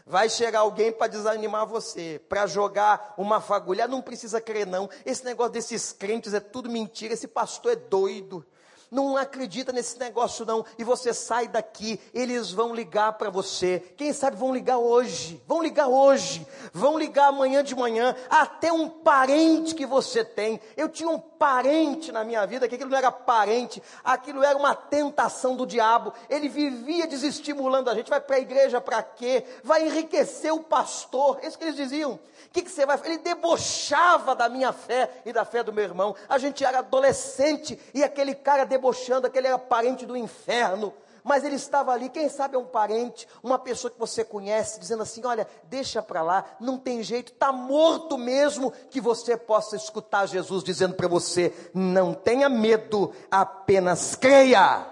Vai chegar alguém para desanimar você, para jogar uma fagulha. Não precisa crer, não. Esse negócio desses crentes é tudo mentira. Esse pastor é doido não acredita nesse negócio não, e você sai daqui, eles vão ligar para você. Quem sabe vão ligar hoje, vão ligar hoje, vão ligar amanhã de manhã, até um parente que você tem. Eu tinha um parente na minha vida, que aquilo não era parente, aquilo era uma tentação do diabo. Ele vivia desestimulando a gente. Vai para a igreja para quê? Vai enriquecer o pastor. É isso que eles diziam. O que, que você vai? Ele debochava da minha fé e da fé do meu irmão. A gente era adolescente e aquele cara debochando, aquele era parente do inferno. Mas ele estava ali, quem sabe é um parente, uma pessoa que você conhece, dizendo assim: olha, deixa para lá, não tem jeito, está morto mesmo, que você possa escutar Jesus dizendo para você: não tenha medo, apenas creia.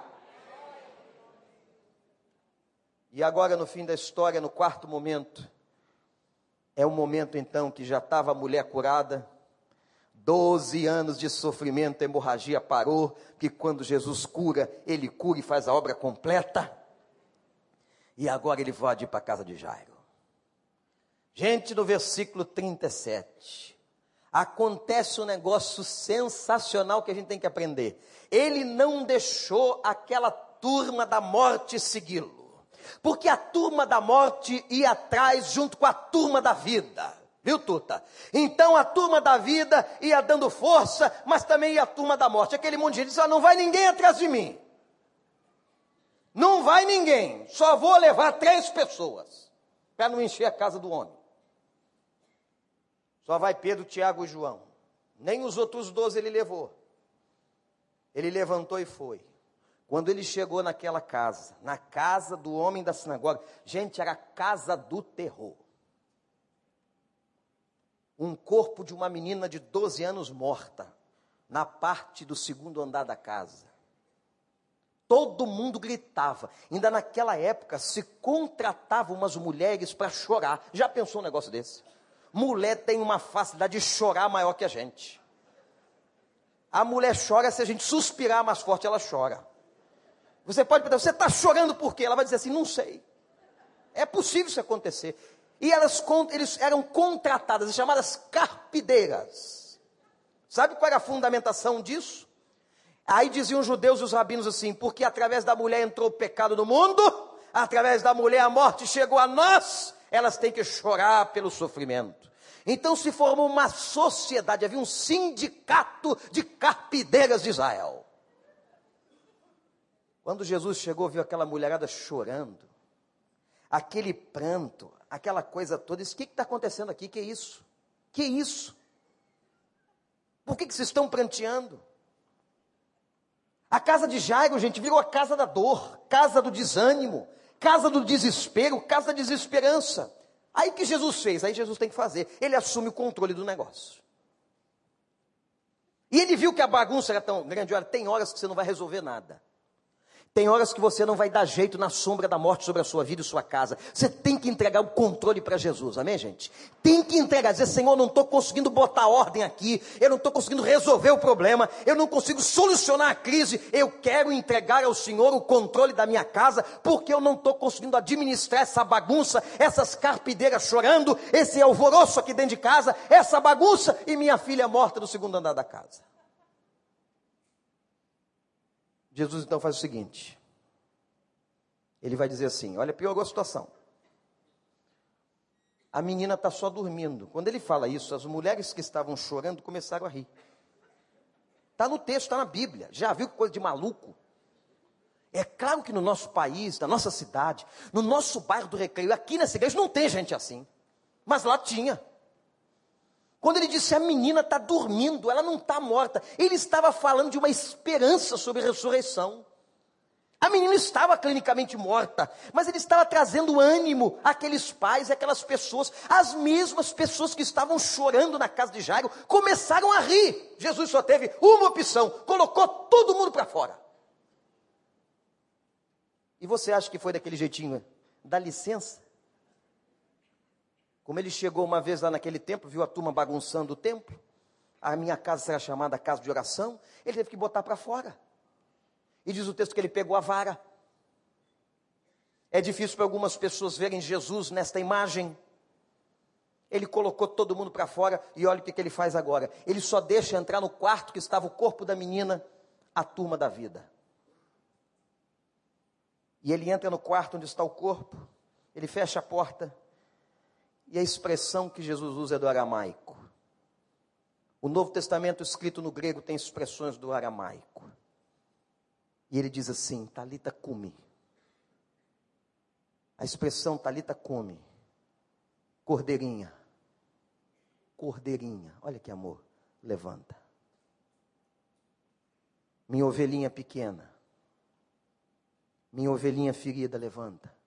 E agora, no fim da história, no quarto momento, é o momento então que já estava a mulher curada, doze anos de sofrimento, a hemorragia parou, que quando Jesus cura, ele cura e faz a obra completa. E agora ele pode ir para a casa de Jairo. Gente, no versículo 37, acontece um negócio sensacional que a gente tem que aprender. Ele não deixou aquela turma da morte segui-lo porque a turma da morte ia atrás junto com a turma da vida. Viu, Tuta? Então a turma da vida ia dando força, mas também ia a turma da morte. Aquele gente disse: ah, não vai ninguém atrás de mim. Não vai ninguém. Só vou levar três pessoas para não encher a casa do homem. Só vai Pedro, Tiago e João. Nem os outros doze ele levou. Ele levantou e foi. Quando ele chegou naquela casa, na casa do homem da sinagoga, gente, era a casa do terror. Um corpo de uma menina de 12 anos morta, na parte do segundo andar da casa. Todo mundo gritava. Ainda naquela época se contratavam umas mulheres para chorar. Já pensou um negócio desse? Mulher tem uma facilidade de chorar maior que a gente. A mulher chora se a gente suspirar mais forte, ela chora. Você pode perguntar, você está chorando por quê? Ela vai dizer assim, não sei. É possível isso acontecer. E elas eles eram contratadas, chamadas carpideiras. Sabe qual era a fundamentação disso? Aí diziam os judeus e os rabinos assim: porque através da mulher entrou o pecado no mundo, através da mulher a morte chegou a nós, elas têm que chorar pelo sofrimento. Então se formou uma sociedade, havia um sindicato de carpideiras de Israel. Quando Jesus chegou, viu aquela mulherada chorando, aquele pranto, aquela coisa toda, disse: O que está acontecendo aqui? Que isso? Que isso? Por que, que vocês estão pranteando? A casa de Jairo, gente, virou a casa da dor, casa do desânimo, casa do desespero, casa da desesperança. Aí que Jesus fez? Aí Jesus tem que fazer. Ele assume o controle do negócio. E ele viu que a bagunça era tão grande. Olha, tem horas que você não vai resolver nada. Tem horas que você não vai dar jeito na sombra da morte sobre a sua vida e sua casa. Você tem que entregar o controle para Jesus, amém, gente? Tem que entregar, dizer, Senhor, não estou conseguindo botar ordem aqui, eu não estou conseguindo resolver o problema, eu não consigo solucionar a crise, eu quero entregar ao Senhor o controle da minha casa, porque eu não estou conseguindo administrar essa bagunça, essas carpideiras chorando, esse alvoroço aqui dentro de casa, essa bagunça e minha filha morta no segundo andar da casa. Jesus então faz o seguinte: ele vai dizer assim: olha, piorou a situação. A menina está só dormindo. Quando ele fala isso, as mulheres que estavam chorando começaram a rir. Está no texto, está na Bíblia. Já viu que coisa de maluco? É claro que no nosso país, na nossa cidade, no nosso bairro do Recreio, aqui nessa igreja não tem gente assim. Mas lá tinha. Quando ele disse a menina está dormindo, ela não está morta, ele estava falando de uma esperança sobre ressurreição. A menina estava clinicamente morta, mas ele estava trazendo ânimo àqueles pais, àquelas pessoas, as mesmas pessoas que estavam chorando na casa de Jairo, começaram a rir. Jesus só teve uma opção, colocou todo mundo para fora. E você acha que foi daquele jeitinho? Dá licença? Como ele chegou uma vez lá naquele templo, viu a turma bagunçando o templo, a minha casa será chamada casa de oração, ele teve que botar para fora. E diz o texto que ele pegou a vara. É difícil para algumas pessoas verem Jesus nesta imagem. Ele colocou todo mundo para fora e olha o que, que ele faz agora. Ele só deixa entrar no quarto que estava o corpo da menina, a turma da vida. E ele entra no quarto onde está o corpo, ele fecha a porta, e a expressão que Jesus usa é do aramaico. O Novo Testamento escrito no grego tem expressões do aramaico. E ele diz assim: Talita cume. A expressão Talita come. Cordeirinha. Cordeirinha. Olha que amor. Levanta. Minha ovelhinha pequena. Minha ovelhinha ferida, levanta.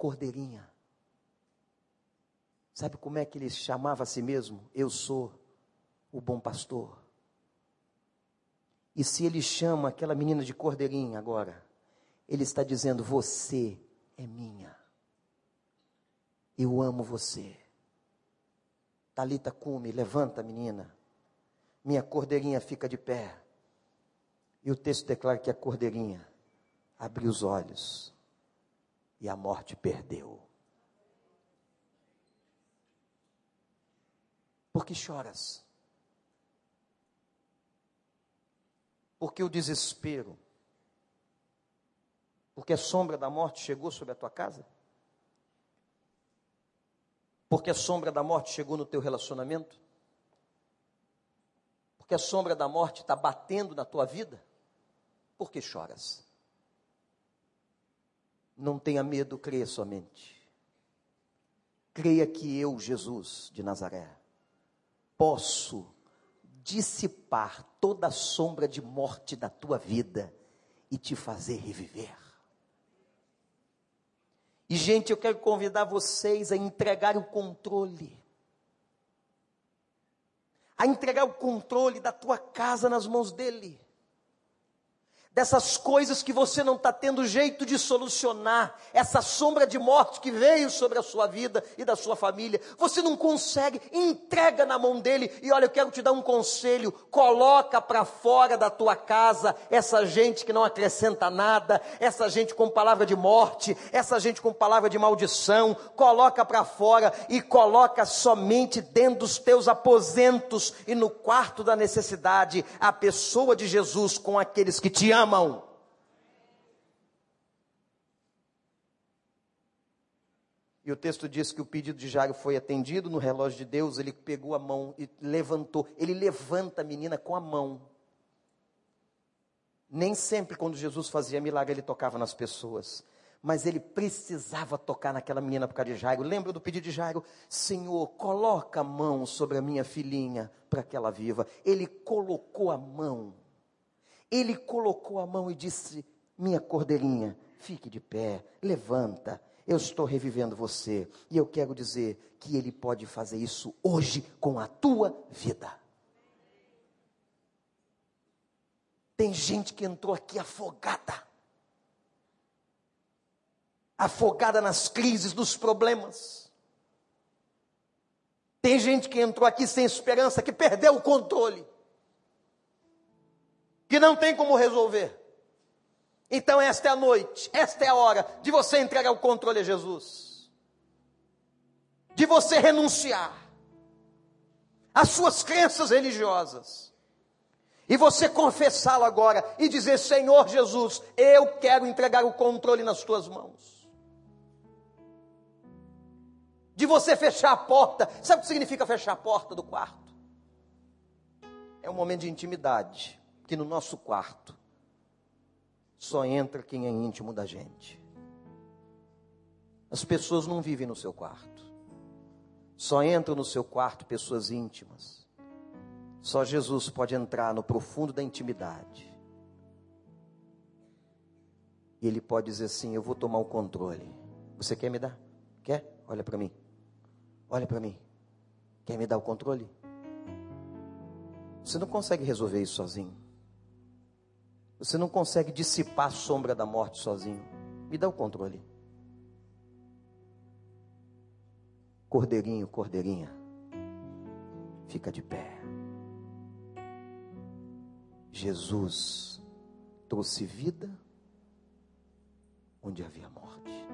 Cordeirinha. Sabe como é que ele chamava a si mesmo? Eu sou o bom pastor. E se ele chama aquela menina de cordeirinha agora, ele está dizendo: Você é minha. Eu amo você. Talita cume, levanta, menina. Minha cordeirinha fica de pé. E o texto declara que a cordeirinha abriu os olhos e a morte perdeu. Por que choras? Porque o desespero, porque a sombra da morte chegou sobre a tua casa? Porque a sombra da morte chegou no teu relacionamento? Porque a sombra da morte está batendo na tua vida? Por que choras? Não tenha medo, creia somente. Creia que eu, Jesus de Nazaré, posso dissipar toda a sombra de morte da tua vida e te fazer reviver. E, gente, eu quero convidar vocês a entregar o controle. A entregar o controle da tua casa nas mãos dele dessas coisas que você não está tendo jeito de solucionar, essa sombra de morte que veio sobre a sua vida e da sua família, você não consegue, entrega na mão dele, e olha, eu quero te dar um conselho, coloca para fora da tua casa essa gente que não acrescenta nada, essa gente com palavra de morte, essa gente com palavra de maldição, coloca para fora e coloca somente dentro dos teus aposentos e no quarto da necessidade a pessoa de Jesus com aqueles que te amam amam. E o texto diz que o pedido de Jairo foi atendido no relógio de Deus, ele pegou a mão e levantou. Ele levanta a menina com a mão. Nem sempre quando Jesus fazia milagre ele tocava nas pessoas, mas ele precisava tocar naquela menina por causa de Jairo. Lembra do pedido de Jairo? Senhor, coloca a mão sobre a minha filhinha para que ela viva. Ele colocou a mão ele colocou a mão e disse: Minha cordeirinha, fique de pé, levanta. Eu estou revivendo você. E eu quero dizer que Ele pode fazer isso hoje com a tua vida. Tem gente que entrou aqui afogada. Afogada nas crises, nos problemas. Tem gente que entrou aqui sem esperança, que perdeu o controle que não tem como resolver. Então, esta é a noite, esta é a hora de você entregar o controle a Jesus, de você renunciar às suas crenças religiosas, e você confessá-lo agora e dizer: Senhor Jesus, eu quero entregar o controle nas tuas mãos. De você fechar a porta, sabe o que significa fechar a porta do quarto? É um momento de intimidade que no nosso quarto só entra quem é íntimo da gente. As pessoas não vivem no seu quarto. Só entram no seu quarto pessoas íntimas. Só Jesus pode entrar no profundo da intimidade. E ele pode dizer assim: Eu vou tomar o controle. Você quer me dar? Quer? Olha para mim. Olha para mim. Quer me dar o controle? Você não consegue resolver isso sozinho. Você não consegue dissipar a sombra da morte sozinho. Me dá o controle. Cordeirinho, cordeirinha, fica de pé. Jesus trouxe vida onde havia morte.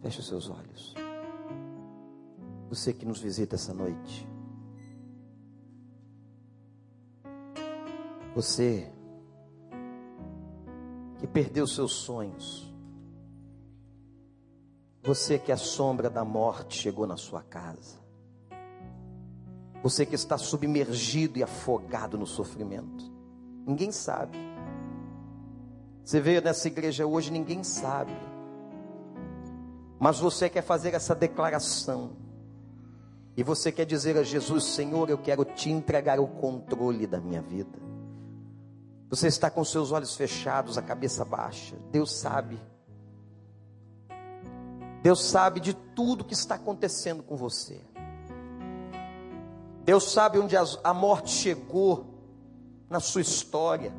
Feche os seus olhos. Você que nos visita essa noite. Você que perdeu seus sonhos. Você que a sombra da morte chegou na sua casa. Você que está submergido e afogado no sofrimento. Ninguém sabe. Você veio nessa igreja hoje, ninguém sabe. Mas você quer fazer essa declaração. E você quer dizer a Jesus: Senhor, eu quero te entregar o controle da minha vida. Você está com seus olhos fechados, a cabeça baixa. Deus sabe. Deus sabe de tudo que está acontecendo com você. Deus sabe onde a morte chegou na sua história.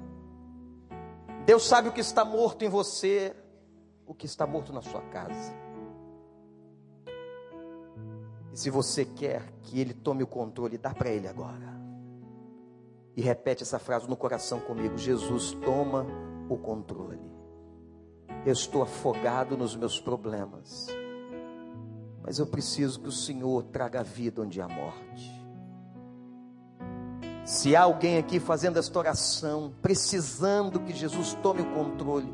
Deus sabe o que está morto em você, o que está morto na sua casa. E se você quer que Ele tome o controle, dá para Ele agora. E repete essa frase no coração comigo: Jesus, toma o controle. Eu estou afogado nos meus problemas, mas eu preciso que o Senhor traga vida onde há morte. Se há alguém aqui fazendo esta oração, precisando que Jesus tome o controle,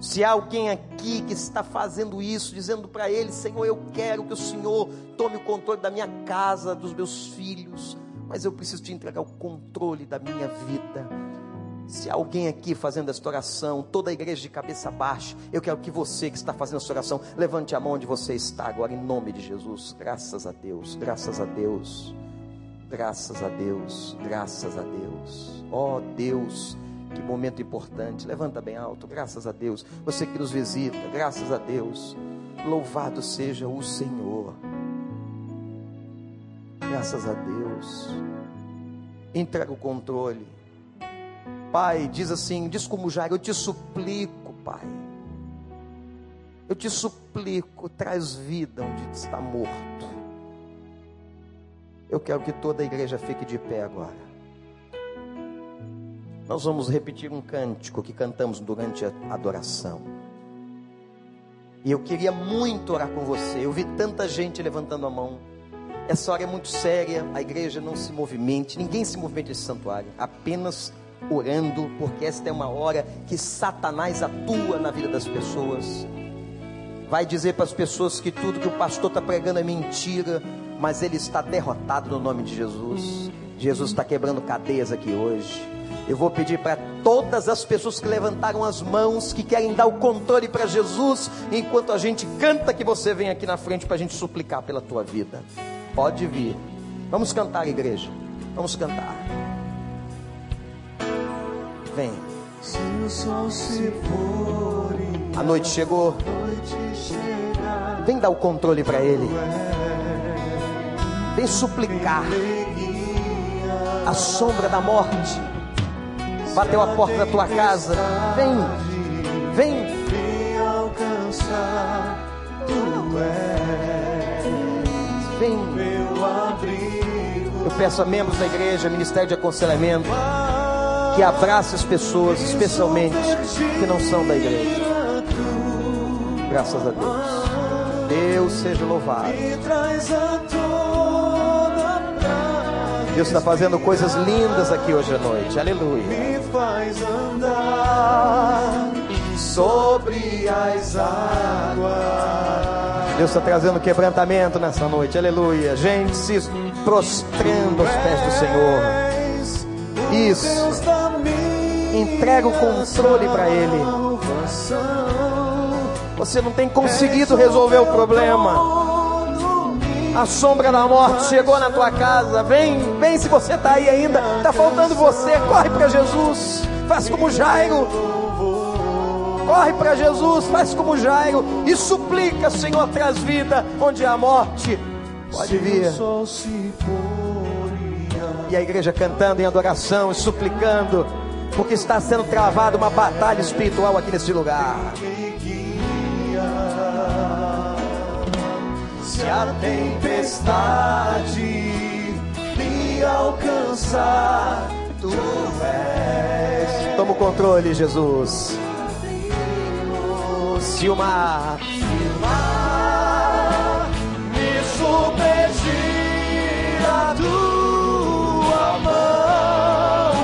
se há alguém aqui que está fazendo isso, dizendo para Ele: Senhor, eu quero que o Senhor tome o controle da minha casa, dos meus filhos, mas eu preciso te entregar o controle da minha vida. Se alguém aqui fazendo esta oração, toda a igreja de cabeça baixa, eu quero que você que está fazendo esta oração, levante a mão onde você está agora, em nome de Jesus. Graças a Deus, graças a Deus, graças a Deus, graças a Deus. Ó oh, Deus, que momento importante. Levanta bem alto, graças a Deus. Você que nos visita, graças a Deus. Louvado seja o Senhor. Graças a Deus. Entrega o controle. Pai, diz assim: diz como Jairo, eu te suplico, Pai. Eu te suplico, traz vida onde está morto. Eu quero que toda a igreja fique de pé agora. Nós vamos repetir um cântico que cantamos durante a adoração. E eu queria muito orar com você. Eu vi tanta gente levantando a mão. Essa hora é muito séria, a igreja não se movimente, ninguém se movimente nesse santuário, apenas orando, porque esta é uma hora que Satanás atua na vida das pessoas. Vai dizer para as pessoas que tudo que o pastor está pregando é mentira, mas ele está derrotado no nome de Jesus. Jesus está quebrando cadeias aqui hoje. Eu vou pedir para todas as pessoas que levantaram as mãos, que querem dar o controle para Jesus, enquanto a gente canta, que você vem aqui na frente para a gente suplicar pela tua vida. Pode vir. Vamos cantar, igreja. Vamos cantar. Vem. A noite chegou. Vem dar o controle para Ele. Vem suplicar. A sombra da morte bateu a porta da tua casa. Vem, vem. alcançar. Tu és. Vem eu peço a membros da igreja, Ministério de Aconselhamento, que abrace as pessoas, especialmente que não são da igreja. Graças a Deus. Deus seja louvado. Deus está fazendo coisas lindas aqui hoje à noite. Aleluia. Me faz andar sobre as águas. Deus está trazendo quebrantamento nessa noite, aleluia. Gente se prostrando aos pés do Senhor. Isso. Entrega o controle para Ele. Você não tem conseguido resolver o problema. A sombra da morte chegou na tua casa. Vem, vem se você está aí ainda. Está faltando você. Corre para Jesus. Faz como Jairo. Corre para Jesus. Faz como Jairo. E suplica, Senhor, traz vida onde há morte. Pode vir. E a igreja cantando em adoração e suplicando. Porque está sendo travada uma batalha espiritual aqui nesse lugar. Se a tempestade me alcançar, tu és. Toma o controle, Jesus. Se o mar me submergir a tua mão,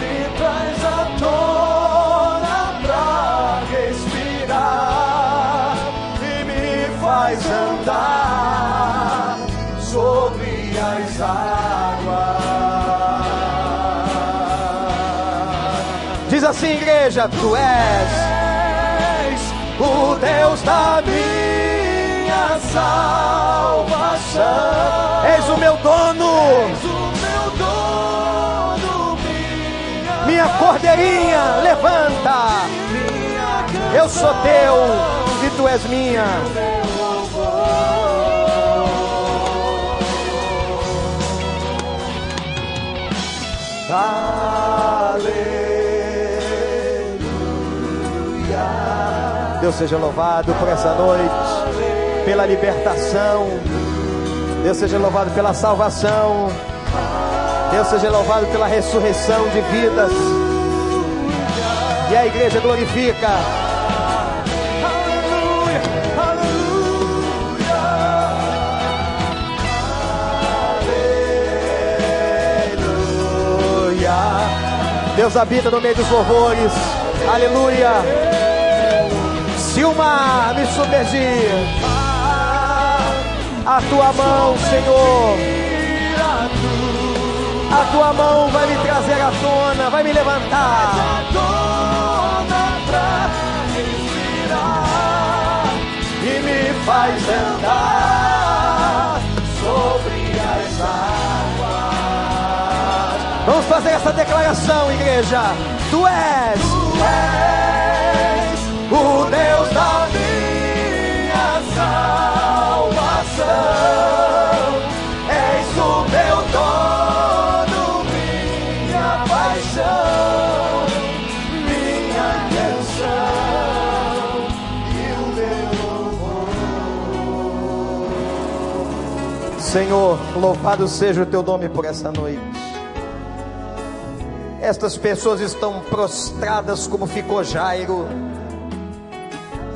me traz à tona pra respirar e me faz andar sobre as águas. Diz assim, igreja: Tu és o Deus da minha salvação. És o meu dono, És o meu dono, minha, minha cordeirinha, levanta. minha Eu sou teu e tu és minha. Deus seja louvado por essa noite, pela libertação. Deus seja louvado pela salvação. Deus seja louvado pela ressurreição de vidas. E a igreja glorifica. Aleluia, aleluia. Aleluia. Deus habita no meio dos louvores. Aleluia. Mar me submergir, a tua mão, Senhor, a tua mão vai me trazer à tona, vai me levantar. E me faz andar sobre as águas. Vamos fazer essa declaração, igreja. Tu és, Tu és o Deus da minha salvação. És o meu dono, minha paixão, minha canção e o meu louvor. Senhor, louvado seja o teu nome por essa noite. Estas pessoas estão prostradas como ficou Jairo,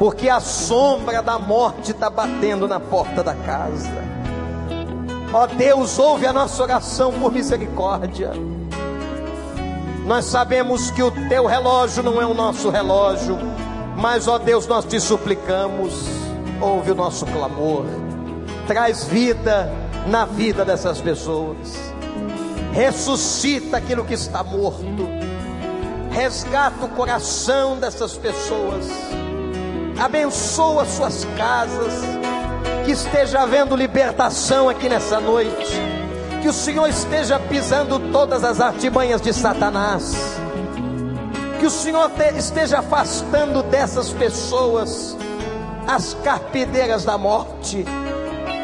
porque a sombra da morte está batendo na porta da casa. Ó Deus, ouve a nossa oração por misericórdia. Nós sabemos que o teu relógio não é o nosso relógio, mas ó Deus, nós te suplicamos, ouve o nosso clamor, traz vida na vida dessas pessoas, ressuscita aquilo que está morto, resgata o coração dessas pessoas, abençoa suas casas, que esteja havendo libertação aqui nessa noite, que o Senhor esteja pisando todas as artimanhas de Satanás, que o Senhor te- esteja afastando dessas pessoas as carpideiras da morte,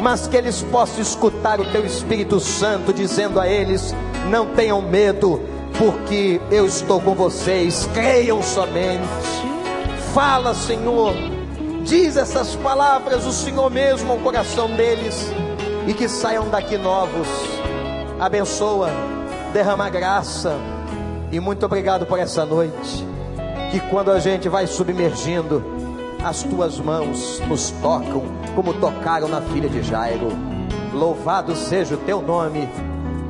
mas que eles possam escutar o teu Espírito Santo dizendo a eles: não tenham medo, porque eu estou com vocês, creiam somente. Fala, Senhor, diz essas palavras o Senhor mesmo ao coração deles e que saiam daqui novos. Abençoa, derrama graça e muito obrigado por essa noite. Que quando a gente vai submergindo, as tuas mãos nos tocam, como tocaram na filha de Jairo. Louvado seja o teu nome,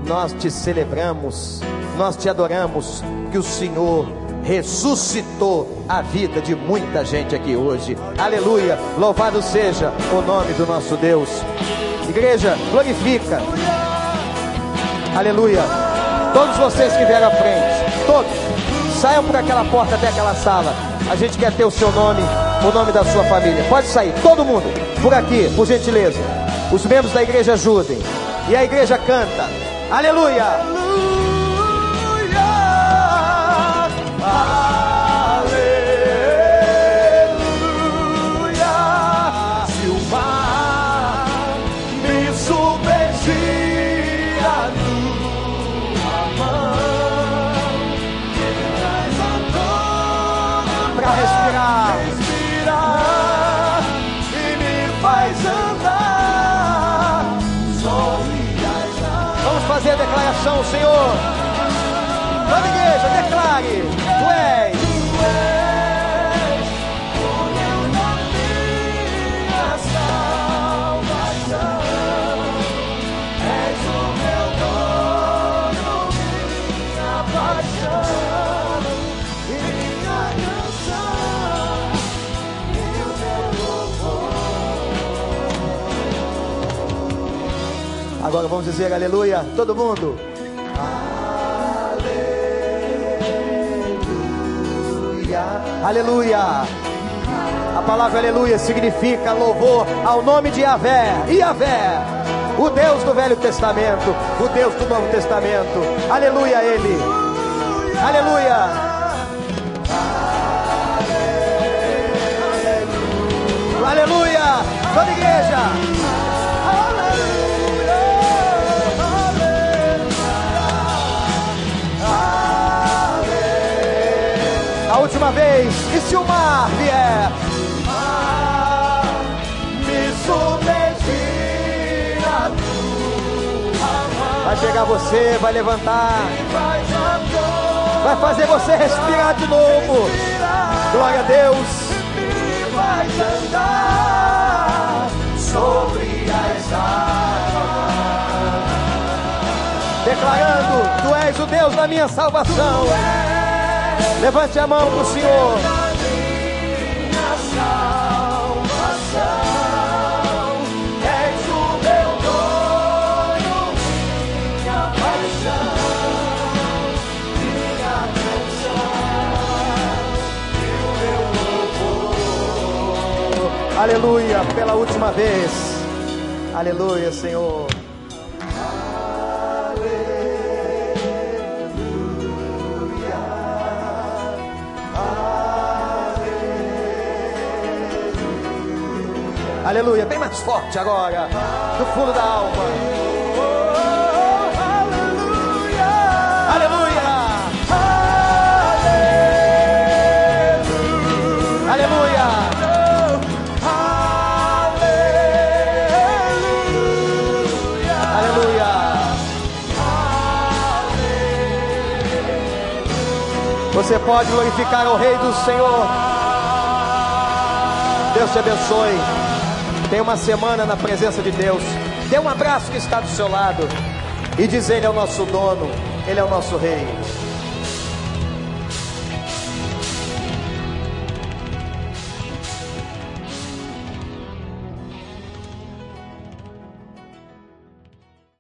nós te celebramos, nós te adoramos, que o Senhor ressuscitou a vida de muita gente aqui hoje. Aleluia, louvado seja o nome do nosso Deus. Igreja, glorifica. Aleluia. Todos vocês que vieram à frente, todos, saiam por aquela porta até aquela sala. A gente quer ter o seu nome, o nome da sua família. Pode sair, todo mundo, por aqui, por gentileza. Os membros da igreja ajudem. E a igreja canta. Aleluia! Agora vamos dizer aleluia. Todo mundo. Aleluia. A palavra aleluia significa louvor ao nome de Yahvé. Yahvé, o Deus do Velho Testamento, o Deus do Novo Testamento. Aleluia a Ele. Aleluia. Aleluia. Toda igreja. Vez. E se o mar vier? Vai pegar você, vai levantar, vai fazer você respirar de novo. Glória a Deus. faz andar sobre as águas. Declarando: Tu és o Deus da minha salvação. Levante a mão para o Senhor. Aleluia, pela última vez. Aleluia, Senhor. Aleluia, bem mais forte agora, do fundo da alma. Aleluia, aleluia. Você pode glorificar o Rei do Senhor. Deus te abençoe. Tenha uma semana na presença de Deus. Dê um abraço que está do seu lado. E diz: Ele é o nosso dono, Ele é o nosso Rei.